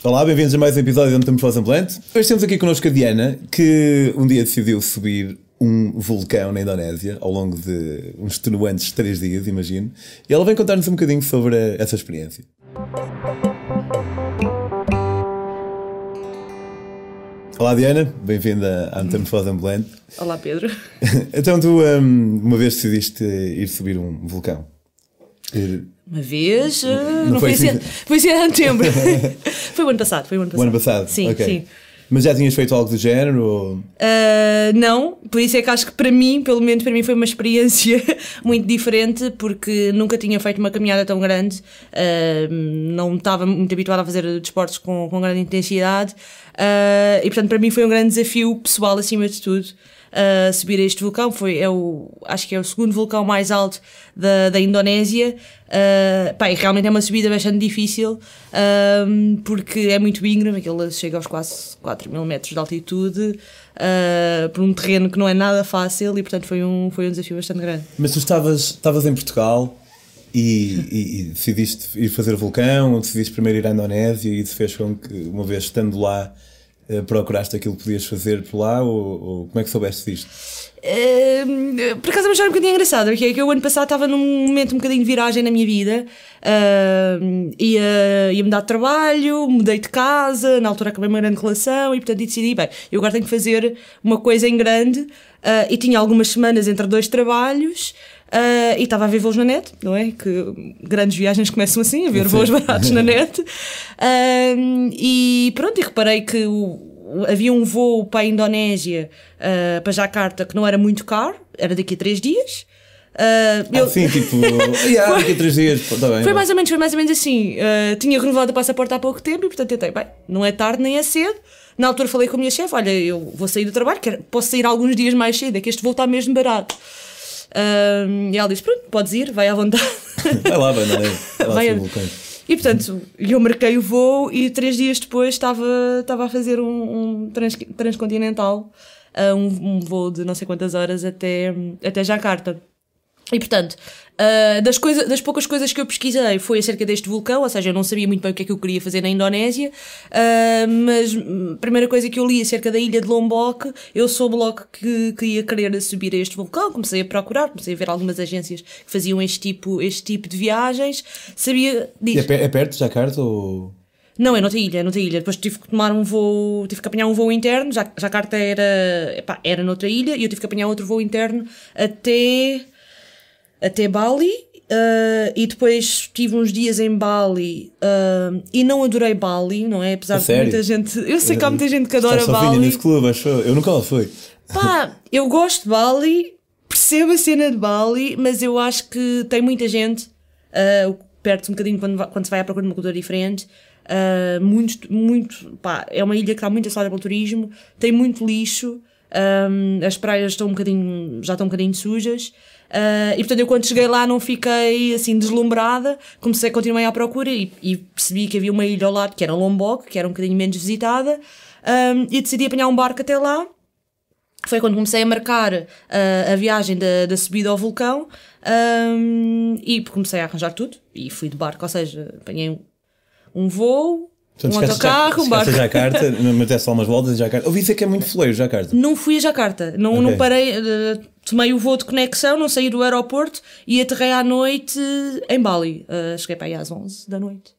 Olá, bem-vindos a mais um episódio do Metamorfose Ambulante. Hoje temos aqui connosco a Diana, que um dia decidiu subir um vulcão na Indonésia ao longo de uns extenuantes três dias, imagino. E ela vem contar-nos um bocadinho sobre essa experiência. Olá Diana, bem-vinda à Metamorfose Ambulante. Olá Pedro. então tu um, uma vez decidiste ir subir um vulcão. Uma vez, não, uh, não foi, foi, assim, foi assim há setembro. foi o ano passado, foi o ano passado. O ano passado? Sim, okay. sim. Mas já tinhas feito algo do género? Ou... Uh, não, por isso é que acho que para mim, pelo menos para mim, foi uma experiência muito diferente, porque nunca tinha feito uma caminhada tão grande, uh, não estava muito habituada a fazer desportos com, com grande intensidade, uh, e portanto para mim foi um grande desafio pessoal acima de tudo uh, subir a este vulcão. Foi, é o, acho que é o segundo vulcão mais alto da, da Indonésia. Uh, pá, realmente é uma subida bastante difícil uh, porque é muito íngreme, aquele chega aos quase 4 mil metros de altitude. Uh, por um terreno que não é nada fácil e portanto foi um, foi um desafio bastante grande. Mas tu estavas, estavas em Portugal e, e, e, decidiste ir fazer vulcão, ou decidiste primeiro ir à Indonésia e isso fez com que, uma vez estando lá, procuraste aquilo que podias fazer por lá ou, ou como é que soubeste disto? Uh, por acaso é uma história um bocadinho engraçada, porque é que eu ano passado estava num momento um bocadinho de viragem na minha vida, uh, ia, ia mudar de trabalho, mudei de casa, na altura acabei uma grande relação e portanto decidi, bem, eu agora tenho que fazer uma coisa em grande uh, e tinha algumas semanas entre dois trabalhos. Uh, e estava a ver voos na net, não é? Que grandes viagens começam assim, a ver Sim. voos baratos na net. Uh, e pronto, e reparei que o, havia um voo para a Indonésia, uh, para Jakarta, que não era muito caro, era daqui a três dias. Uh, ah, eu... Sim, tipo, yeah, daqui a três dias, tá bem, foi mais ou menos, foi mais ou menos assim. Uh, tinha renovado o passaporte há pouco tempo e portanto tentei, bem, não é tarde nem é cedo. Na altura falei com a minha chefe: olha, eu vou sair do trabalho, quero, posso sair alguns dias mais cedo, é que este voo está mesmo barato. E ela diz: Pronto, podes ir, vai à vontade. Vai lá, vai, é? Vai lá vai e portanto, eu marquei o voo e três dias depois estava, estava a fazer um, um trans, transcontinental, uh, um, um voo de não sei quantas horas até, até Jakarta. E portanto, uh, das, coisa, das poucas coisas que eu pesquisei foi acerca deste vulcão, ou seja, eu não sabia muito bem o que é que eu queria fazer na Indonésia, uh, mas a primeira coisa que eu li acerca da ilha de Lombok, eu soube logo que, que ia querer subir a este vulcão, comecei a procurar, comecei a ver algumas agências que faziam este tipo, este tipo de viagens, sabia... Diz, é, é perto de Jakarta ou... Não, é noutra ilha, é noutra ilha. Depois tive que tomar um voo, tive que apanhar um voo interno, já, Jakarta era, epá, era noutra ilha, e eu tive que apanhar outro voo interno até até Bali uh, e depois estive uns dias em Bali uh, e não adorei Bali, não é? Apesar de muita gente. Eu sei que há muita gente que adora Estás Bali. nesse clube, acho eu. Eu nunca lá fui. Pá, eu gosto de Bali, percebo a cena de Bali, mas eu acho que tem muita gente, uh, perde-se um bocadinho quando, quando se vai à procura de uma cultura diferente. Uh, muito, muito, pá, é uma ilha que está muito associada pelo turismo, tem muito lixo, um, as praias estão um bocadinho, já estão um bocadinho sujas. Uh, e portanto, eu quando cheguei lá não fiquei assim deslumbrada, comecei, continuei à procura e, e percebi que havia uma ilha ao lado que era Lombok, que era um bocadinho menos visitada, um, e decidi apanhar um barco até lá. Foi quando comecei a marcar uh, a viagem da, da subida ao vulcão e comecei a arranjar tudo e fui de barco, ou seja, apanhei um, um voo, Portanto, um autocarro, um barco. Jacarta, meteste só umas voltas em Jacarta. Ouvi dizer que é muito foleiro Jacarta. Não fui a Jacarta, não, okay. não parei, uh, tomei o voo de conexão, não saí do aeroporto e aterrei à noite em Bali. Uh, cheguei para aí às 11 da noite,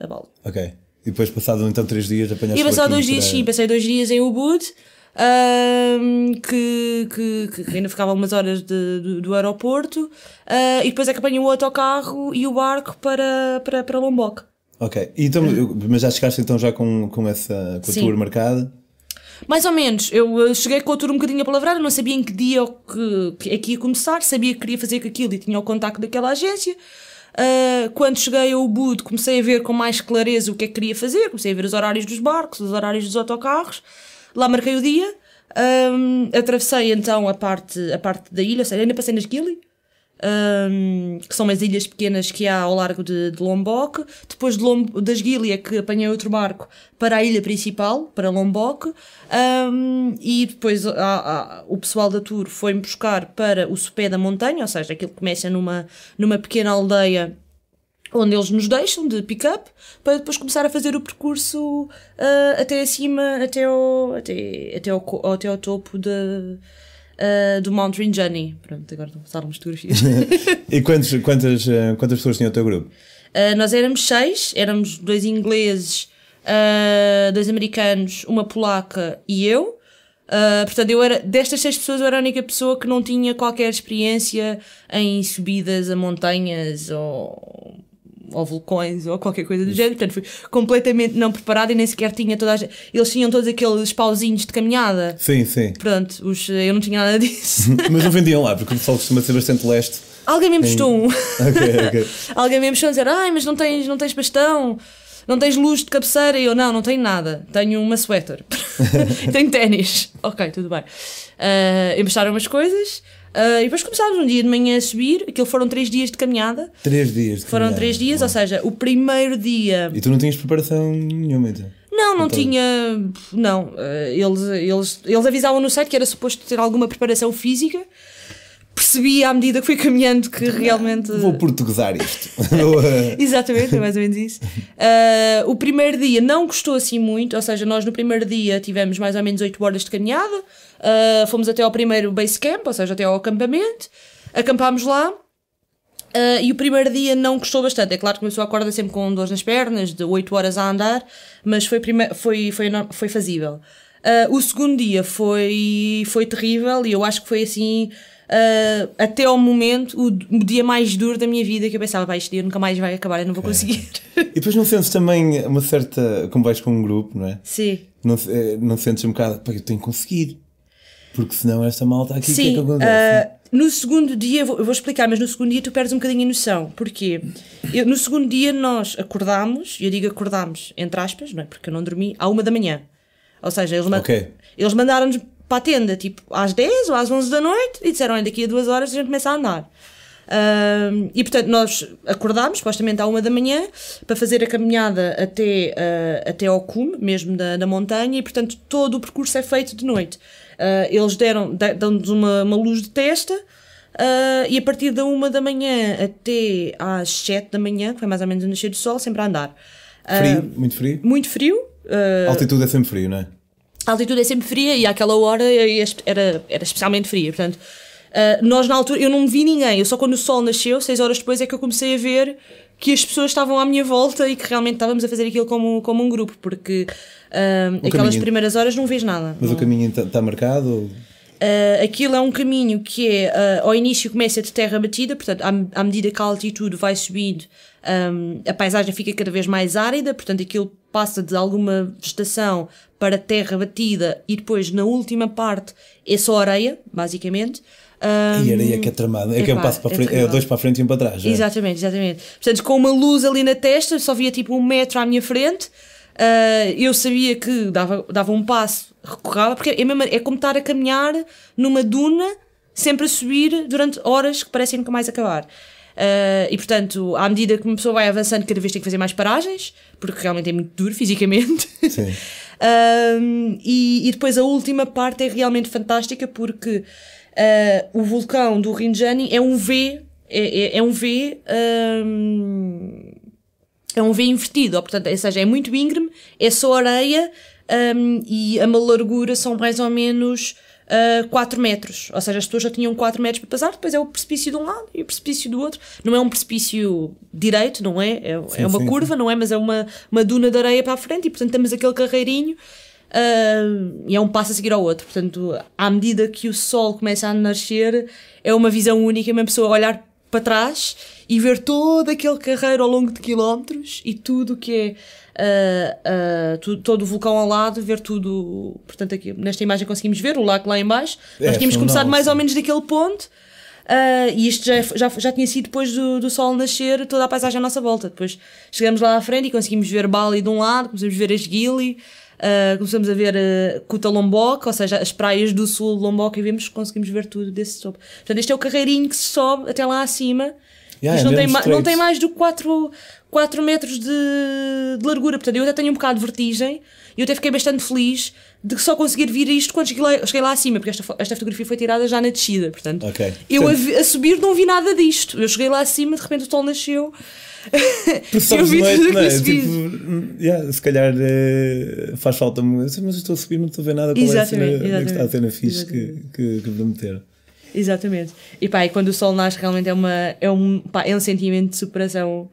a Bali. Ok. E depois, passado então três dias, apanhaste E passado dois dias, para... sim, passei dois dias em Ubud. Uh, que, que, que, ainda ficava umas horas de, do, do aeroporto uh, e depois é que apanhei o autocarro e o barco para, para, para Lombok. Ok, então, mas já chegaste então já com, com essa com a tour marcada? Mais ou menos, eu cheguei com a tour um bocadinho a palavrar, não sabia em que dia que, que é que ia começar, sabia que queria fazer aquilo e tinha o contacto daquela agência. Uh, quando cheguei ao Bud, comecei a ver com mais clareza o que é que queria fazer, comecei a ver os horários dos barcos, os horários dos autocarros, lá marquei o dia, um, atravessei então a parte, a parte da ilha, ou seja, ainda passei nas Gili, um, que são umas ilhas pequenas que há ao largo de, de Lombok. Depois de Lom das Guilha, que apanhei outro barco para a ilha principal, para Lombok. Um, e depois a, a, o pessoal da tour foi-me buscar para o sopé da montanha, ou seja, aquilo que começa numa, numa pequena aldeia onde eles nos deixam de pick-up para depois começar a fazer o percurso uh, até acima, até ao, até, até ao, até ao topo de, uh, do Mount Rinjani. Pronto, agora vou passar umas fotografias. e quantos, quantas, uh, quantas pessoas tinha o teu grupo? nós éramos seis, éramos dois ingleses, dois americanos, uma polaca e eu. Uh, portanto, eu era, destas seis pessoas, eu era a única pessoa que não tinha qualquer experiência em subidas a montanhas ou ou vulcões ou qualquer coisa do género, portanto fui completamente não preparada e nem sequer tinha toda a. Eles tinham todos aqueles pauzinhos de caminhada. Sim, sim. Pronto, os, eu não tinha nada disso. Mas não vendiam lá, porque o pessoal costuma ser bastante leste. Alguém me emprestou um. Ok, ok. Alguém me emprestou a dizer, ai, mas não tens, não tens bastão, não tens luz de cabeceira? E eu, não, não tenho nada, tenho uma sweater, tenho ténis. Ok, tudo bem. Uh, emprestaram umas coisas. Uh, e depois começámos um dia de manhã a subir, aquilo foram três dias de caminhada. Três dias de Foram caminhada. três dias, ou seja, o primeiro dia. E tu não tinhas preparação nenhuma, então? Não, não tinha. Não. Uh, eles, eles, eles avisavam no site que era suposto ter alguma preparação física. Percebi à medida que fui caminhando que realmente. Vou portuguesar isto. Exatamente, é mais ou menos isso. Uh, o primeiro dia não custou assim muito, ou seja, nós no primeiro dia tivemos mais ou menos 8 horas de caminhada, uh, fomos até ao primeiro base camp, ou seja, até ao acampamento, acampámos lá. Uh, e o primeiro dia não custou bastante. É claro que começou a acordar sempre com dores nas pernas, de 8 horas a andar, mas foi, foi, foi, foi fazível. o segundo dia foi, foi terrível e eu acho que foi assim uh, até ao momento, o, dia mais duro da minha vida, que eu pensava, vai, este dia nunca mais vai acabar, eu não vou conseguir. E depois não sentes também uma certa. Como vais com um grupo, não é? Sim. Não, eh, não sentes um bocado, pá, eu tenho que conseguir. Porque senão esta malta aqui, Sim, o que é que acontece? Uh, no segundo dia, eu vou, eu vou, explicar, mas no segundo dia tu perdes um bocadinho a noção. Porquê? Eu, no segundo dia nós acordámos, e eu digo acordámos, entre aspas, não é? Porque eu não dormi, à uma da manhã. Ou seja, eles, okay. eles mandaram-nos para a tenda, tipo, às 10 ou às 11 da noite, e disseram, olha, daqui a duas horas a gente começa a andar. Uh, e portanto nós acordámos, supostamente à uma da manhã, para fazer a caminhada até, uh, até ao cume, mesmo da, da montanha, e portanto todo o percurso é feito de noite. Uh, eles deram, dão-nos uma, uma luz de testa, Uh, e a partir da uma da manhã até às sete da manhã, que foi mais ou menos o nascer do sol, sempre a andar. Frio? Muito frio? Muito frio. Altitude é sempre frio, não é? A altitude é sempre fria e àquela hora era, era especialmente fria. Portanto, uh, nós na altura, eu não vi ninguém, eu só quando o sol nasceu, seis horas depois, é que eu comecei a ver que as pessoas estavam à minha volta e que realmente estávamos a fazer aquilo como, como um grupo, porque uh, aquelas caminho, primeiras horas não vês nada. Mas não. o caminho está tá marcado? Ou... Uh, aquilo é um caminho que é, uh, ao início começa de terra batida, portanto, à, à medida que a altitude vai subindo, um, a paisagem fica cada vez mais árida, portanto, aquilo passa de alguma vegetação para terra batida e depois, na última parte, é só areia, basicamente. Um, e areia que é tramada, é, é que é um passo para é frente, é, dois para a frente e um para trás. É? Exatamente, exatamente. Portanto, com uma luz ali na testa, só via tipo um metro à minha frente. Uh, eu sabia que dava, dava um passo, recorrava, porque é, mesmo, é como estar a caminhar numa duna, sempre a subir durante horas que parecem nunca mais acabar. Uh, e portanto, à medida que uma pessoa vai avançando, cada vez tem que fazer mais paragens, porque realmente é muito duro fisicamente. Sim. uh, e, e, depois a última parte é realmente fantástica porque uh, o vulcão do Rinjani é um V, é, é, é um V. Um, é um V invertido, ou, portanto, ou seja, é muito íngreme, é só areia um, e a largura são mais ou menos uh, 4 metros. Ou seja, as pessoas já tinham 4 metros para passar, depois é o precipício de um lado e o precipício do outro. Não é um precipício direito, não é? É, sim, é uma sim, curva, sim. não é? Mas é uma, uma duna de areia para a frente e, portanto, temos aquele carreirinho uh, e é um passo a seguir ao outro. Portanto, à medida que o sol começa a nascer, é uma visão única, uma pessoa olhar para trás e ver todo aquele carreiro ao longo de quilómetros e tudo que é uh, uh, tu, todo o vulcão ao lado, ver tudo. Portanto, aqui nesta imagem conseguimos ver o lago lá embaixo. É, Nós tínhamos começado mais ou menos daquele ponto. Uh, e isto já, já, já tinha sido depois do, do sol nascer, toda a paisagem à nossa volta. Depois chegamos lá à frente e conseguimos ver Bali de um lado, a ver as Gili, uh, começamos a ver uh, Kuta Lombok, ou seja, as praias do sul de Lombok, e vemos conseguimos ver tudo desse topo. Portanto, este é o carreirinho que se sobe até lá acima Yeah, Isto é não, tem ma- não tem mais do que 4, 4 metros de, de largura. Portanto, eu até tenho um bocado de vertigem e eu até fiquei bastante feliz de só conseguir vir isto quando cheguei lá, cheguei lá acima, porque esta, esta fotografia foi tirada já na descida. Portanto, Ok. eu a, a subir não vi nada disto. Eu cheguei lá acima, de repente o sol nasceu. Eu vi noite, tudo não que é? se Tipo, yeah, se calhar eh, faz falta. Mas eu estou a subir, não estou a ver nada qual é a cena, Exatamente, onde que está a cena exatamente, fixe que, que, que vou meter. Exatamente. E pá, e quando o sol nasce, realmente é, uma, é, um, pá, é um sentimento de superação.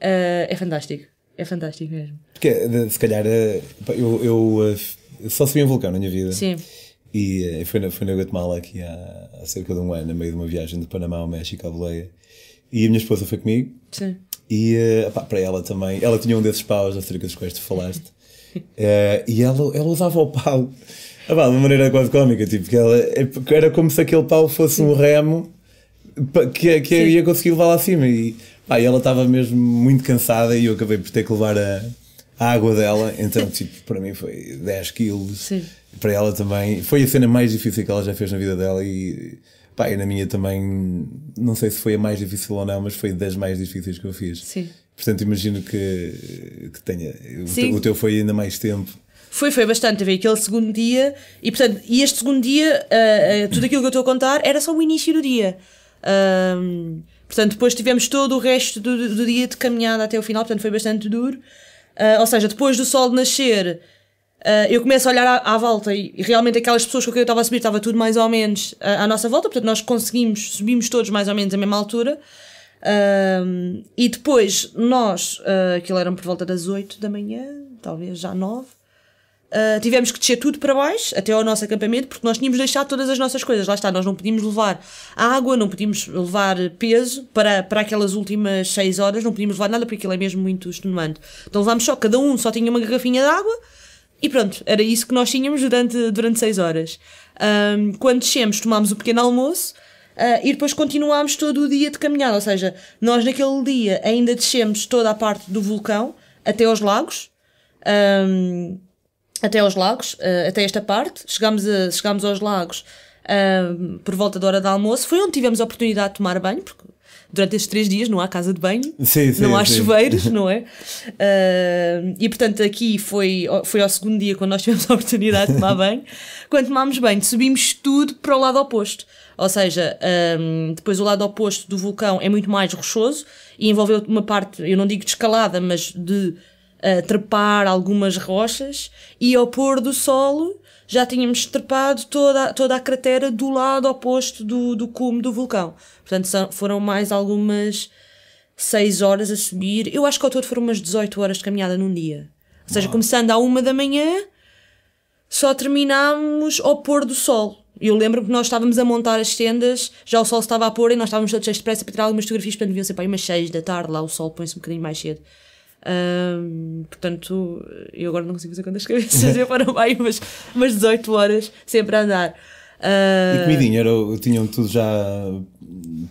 ah, é fantástico. É fantástico mesmo. Porque eh, se calhar eh, eu, eu só subi um vulcão na minha vida. Sim. E foi na, foi na Guatemala aqui há, há cerca de um ano, no meio de uma viagem de Panamá ao México à boleia. E a minha esposa foi comigo. Sim. E pá, para ela também, ela tinha um desses paus acerca dos quais tu falaste. Eh, e ela, ela usava o pau ah, pá, de uma maneira quase cómica, tipo, que ela, é- era como se aquele pau fosse um remo que, que ia conseguir levar lá acima. E, pá, e ela estava mesmo muito cansada e eu acabei por ter que levar a, a água dela. Então, tipo, para mim foi 10 quilos. Sim. Para ela também. Foi a cena mais difícil que ela já fez na vida dela e. Pá, e na minha também, não sei se foi a mais difícil ou não, mas foi das mais difíceis que eu fiz. Sim. Portanto, imagino que, que tenha. O teu, o teu foi ainda mais tempo. Foi, foi bastante. Teve aquele segundo dia e, portanto, e este segundo dia, ah, ah, tudo aquilo que eu estou a contar era só o início do dia. Ahm, portanto, depois tivemos todo o resto do, do dia de caminhada até o final, portanto, foi bastante duro. Ah, ou seja, depois do sol nascer, eu começo a olhar à, à volta e, e realmente aquelas pessoas com quem eu estava a subir estava tudo mais ou menos ah, à nossa volta, portanto, nós conseguimos, subimos todos mais ou menos à mesma altura. Ahm, e depois nós, ah, aquilo eram por volta das 8 da manhã, talvez já 9. Uh, tivemos que descer tudo para baixo, até ao nosso acampamento, porque nós tínhamos deixado todas as nossas coisas. Lá está, nós não podíamos levar água, não podíamos levar peso para, para aquelas últimas 6 horas, não podíamos levar nada, porque aquilo é mesmo muito extenuante. Então levámos só, cada um só tinha uma garrafinha de água e pronto, era isso que nós tínhamos durante, durante 6 horas. Um, quando descemos, tomámos o pequeno almoço. uh, e depois continuámos todo o dia de caminhada, ou seja, nós naquele dia ainda descemos toda a parte do vulcão até aos lagos, um, até aos lagos, eh, até esta parte. Chegámos, a, chegámos aos lagos ahm, por volta da hora de almoço. Foi onde tivemos a oportunidade de tomar banho, porque durante estes três dias não há casa de banho, Sim, sim, não há sim. chuveiros, não é? Ahm, e portanto aqui foi, foi ao segundo dia quando nós tivemos a oportunidade de tomar banho. Quando tomámos banho, subimos tudo para o lado oposto. Ou seja, ahm, depois o lado oposto do vulcão é muito mais rochoso e envolveu uma parte, eu não digo de escalada, mas de a trepar algumas rochas e ao pôr do sol já tínhamos trepado toda, a- toda a cratera do lado oposto do, do cume do vulcão. Portanto, são- foram mais algumas 6 horas a subir. Eu acho que ao todo foram umas 18 horas de caminhada num dia. Ou seja, começando à uma da manhã, só terminámos ao pôr do sol. Eu lembro que nós estávamos a montar as tendas, já o sol estava a pôr e nós estávamos todos cheios de pressa para tirar algumas fotografias, portanto deviam ser para aí umas 6 da tarde, lá o sol põe-se um bocadinho mais cedo. Ahm, portanto, eu agora não consigo fazer de cabeças, eu foram aí umas, umas 18 horas sempre a andar. Ah, E comidinha, era, tinham tudo já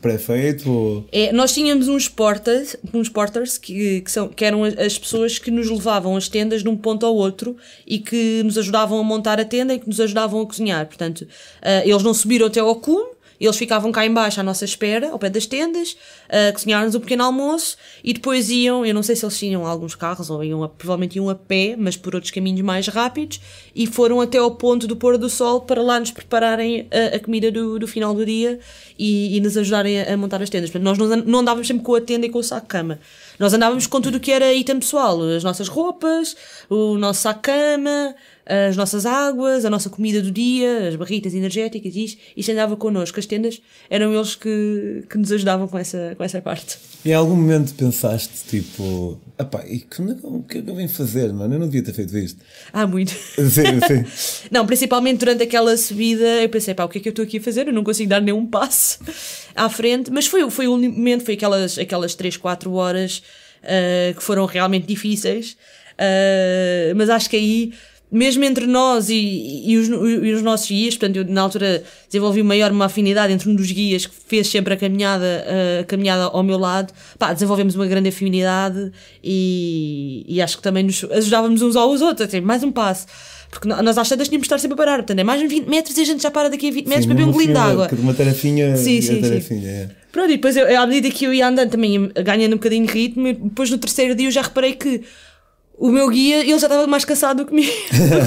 pré-feito? Ou... É, nós tínhamos uns porters, uns porters que, que, são, que eram as, as pessoas que nos levavam as tendas de um ponto ao outro e que nos ajudavam a montar a tenda e que nos ajudavam a cozinhar. Portanto, ah, eles não subiram até ao cume, eles ficavam cá embaixo à nossa espera, ao pé das tendas, a cozinhar-nos o pequeno almoço e depois iam, eu não sei se eles tinham alguns carros ou iam a- provavelmente iam a pé, mas por outros caminhos mais rápidos e foram até ao ponto do pôr do sol para lá nos prepararem a, a comida do, do final do dia e, e nos ajudarem a, a montar as tendas. Portanto, nós não, não andávamos sempre com a tenda e com o saco de cama. Nós andávamos com tudo o que era item pessoal, as nossas roupas, o nosso cama, as nossas águas, a nossa comida do dia, as barritas energéticas, isto, isto andava connosco. As tendas eram eles que, que nos ajudavam com essa, com essa parte. Em algum momento pensaste, tipo, apá, e o que é que eu venho fazer, mano? Eu não devia ter feito isto. Ah, muito. Sim, sim. Não, principalmente durante aquela subida, eu pensei, pá, o que é que eu estou aqui a fazer? Eu não consigo dar nenhum passo à frente. Mas foi, foi o momento, foi aquelas, aquelas 3, 4 horas ah, que foram realmente difíceis. Ah, mas acho que aí, mesmo entre nós e, e, os, e os nossos guias, portanto, eu na altura desenvolvi maior uma afinidade entre um dos guias que fez sempre a caminhada, a caminhada ao meu lado. Pá, desenvolvemos uma grande afinidade e, e acho que também nos ajudávamos uns aos outros. Assim, mais um passo. Porque nós às tantas tínhamos de estar sempre a parar. Portanto, é mais uns 20 metros e a gente já para daqui a 20 metros para beber um golinho de água. Uma tarefinha Sim, e sim, a sim. tarefinha, é. Pronto, e depois eu, à medida que eu ia andando também ganhando um bocadinho de ritmo, e depois no terceiro dia eu já reparei que o meu guia, ele já estava mais cansado do que mim.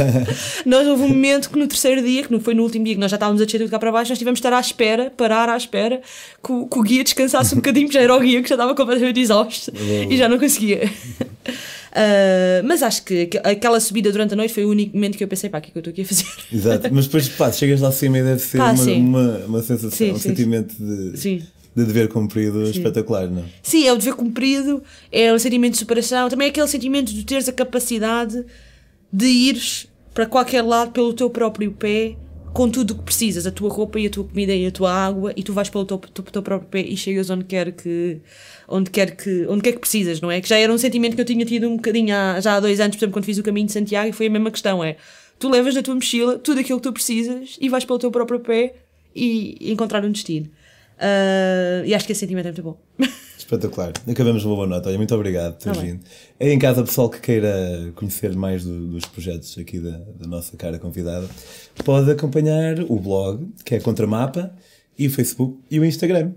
nós houve um momento que no terceiro dia, que não foi no último dia, que nós já estávamos a descer tudo cá para baixo, nós tivemos de estar à espera, parar à espera, que o, que o guia descansasse um bocadinho, porque já era o guia que já estava completamente exausto e já não conseguia. Uh, mas acho que aquela subida durante a noite foi o único momento que eu pensei, pá, o que é que eu estou aqui a fazer? Exato, mas depois, pá, chegas lá acima e deve ser pá, uma, uma, uma, sensação, sim, um sim, sentimento de. Sim de dever cumprido Sim. espetacular, não é? Sim, é o dever cumprido, é o sentimento de superação, também é aquele sentimento de teres a capacidade de ires para qualquer lado pelo teu próprio pé, com tudo o que precisas, a tua roupa e a tua comida e a tua água, e tu vais pelo teu, teu, teu próprio pé e chegas onde quer que onde quer que onde quer que precisas, não é? Que já era um sentimento que eu tinha tido um bocadinho há, já há dois anos, por exemplo, quando fiz o caminho de Santiago, e foi a mesma questão, é tu levas na tua mochila tudo aquilo que tu precisas e vais pelo teu próprio pé e encontrar um destino. Uh, e acho que esse sentimento é muito bom. Espetacular. Acabamos uma boa nota. Olha, muito obrigado por teres tá vindo. É em casa, pessoal que queira conhecer mais do, dos projetos aqui da, da, nossa cara convidada, pode acompanhar o blog, que é Contramapa, e o Facebook e o Instagram.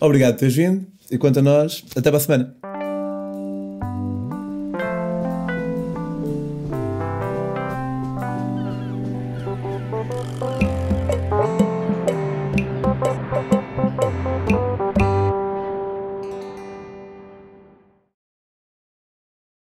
Obrigado por teres vindo. E quanto a nós, até para a semana.